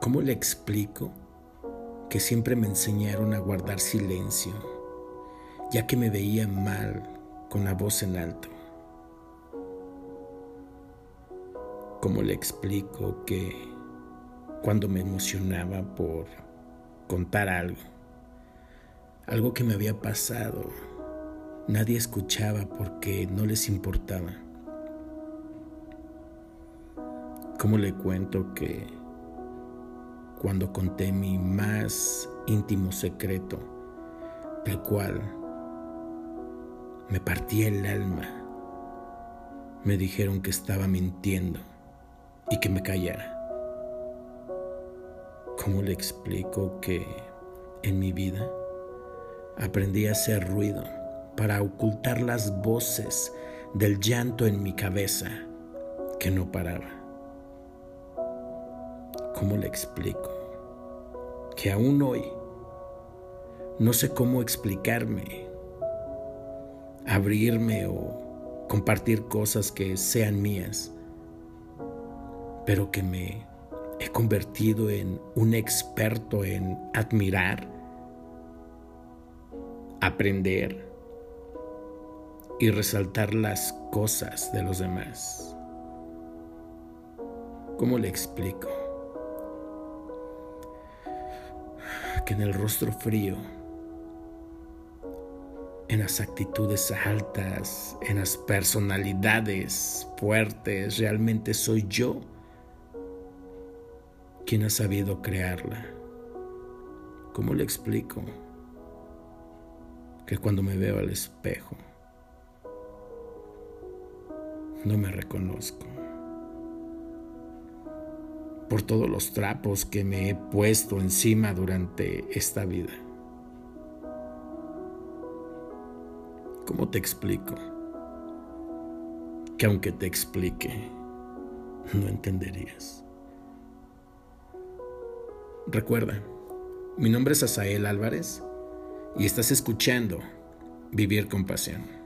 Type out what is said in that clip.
¿Cómo le explico que siempre me enseñaron a guardar silencio, ya que me veía mal con la voz en alto? ¿Cómo le explico que cuando me emocionaba por contar algo, algo que me había pasado, nadie escuchaba porque no les importaba? ¿Cómo le cuento que cuando conté mi más íntimo secreto, el cual me partía el alma, me dijeron que estaba mintiendo y que me callara? ¿Cómo le explico que en mi vida aprendí a hacer ruido para ocultar las voces del llanto en mi cabeza que no paraba? ¿Cómo le explico? Que aún hoy no sé cómo explicarme, abrirme o compartir cosas que sean mías, pero que me he convertido en un experto en admirar, aprender y resaltar las cosas de los demás. ¿Cómo le explico? En el rostro frío, en las actitudes altas, en las personalidades fuertes, realmente soy yo quien ha sabido crearla. ¿Cómo le explico? Que cuando me veo al espejo, no me reconozco por todos los trapos que me he puesto encima durante esta vida. ¿Cómo te explico? Que aunque te explique, no entenderías. Recuerda, mi nombre es Asael Álvarez y estás escuchando Vivir con Pasión.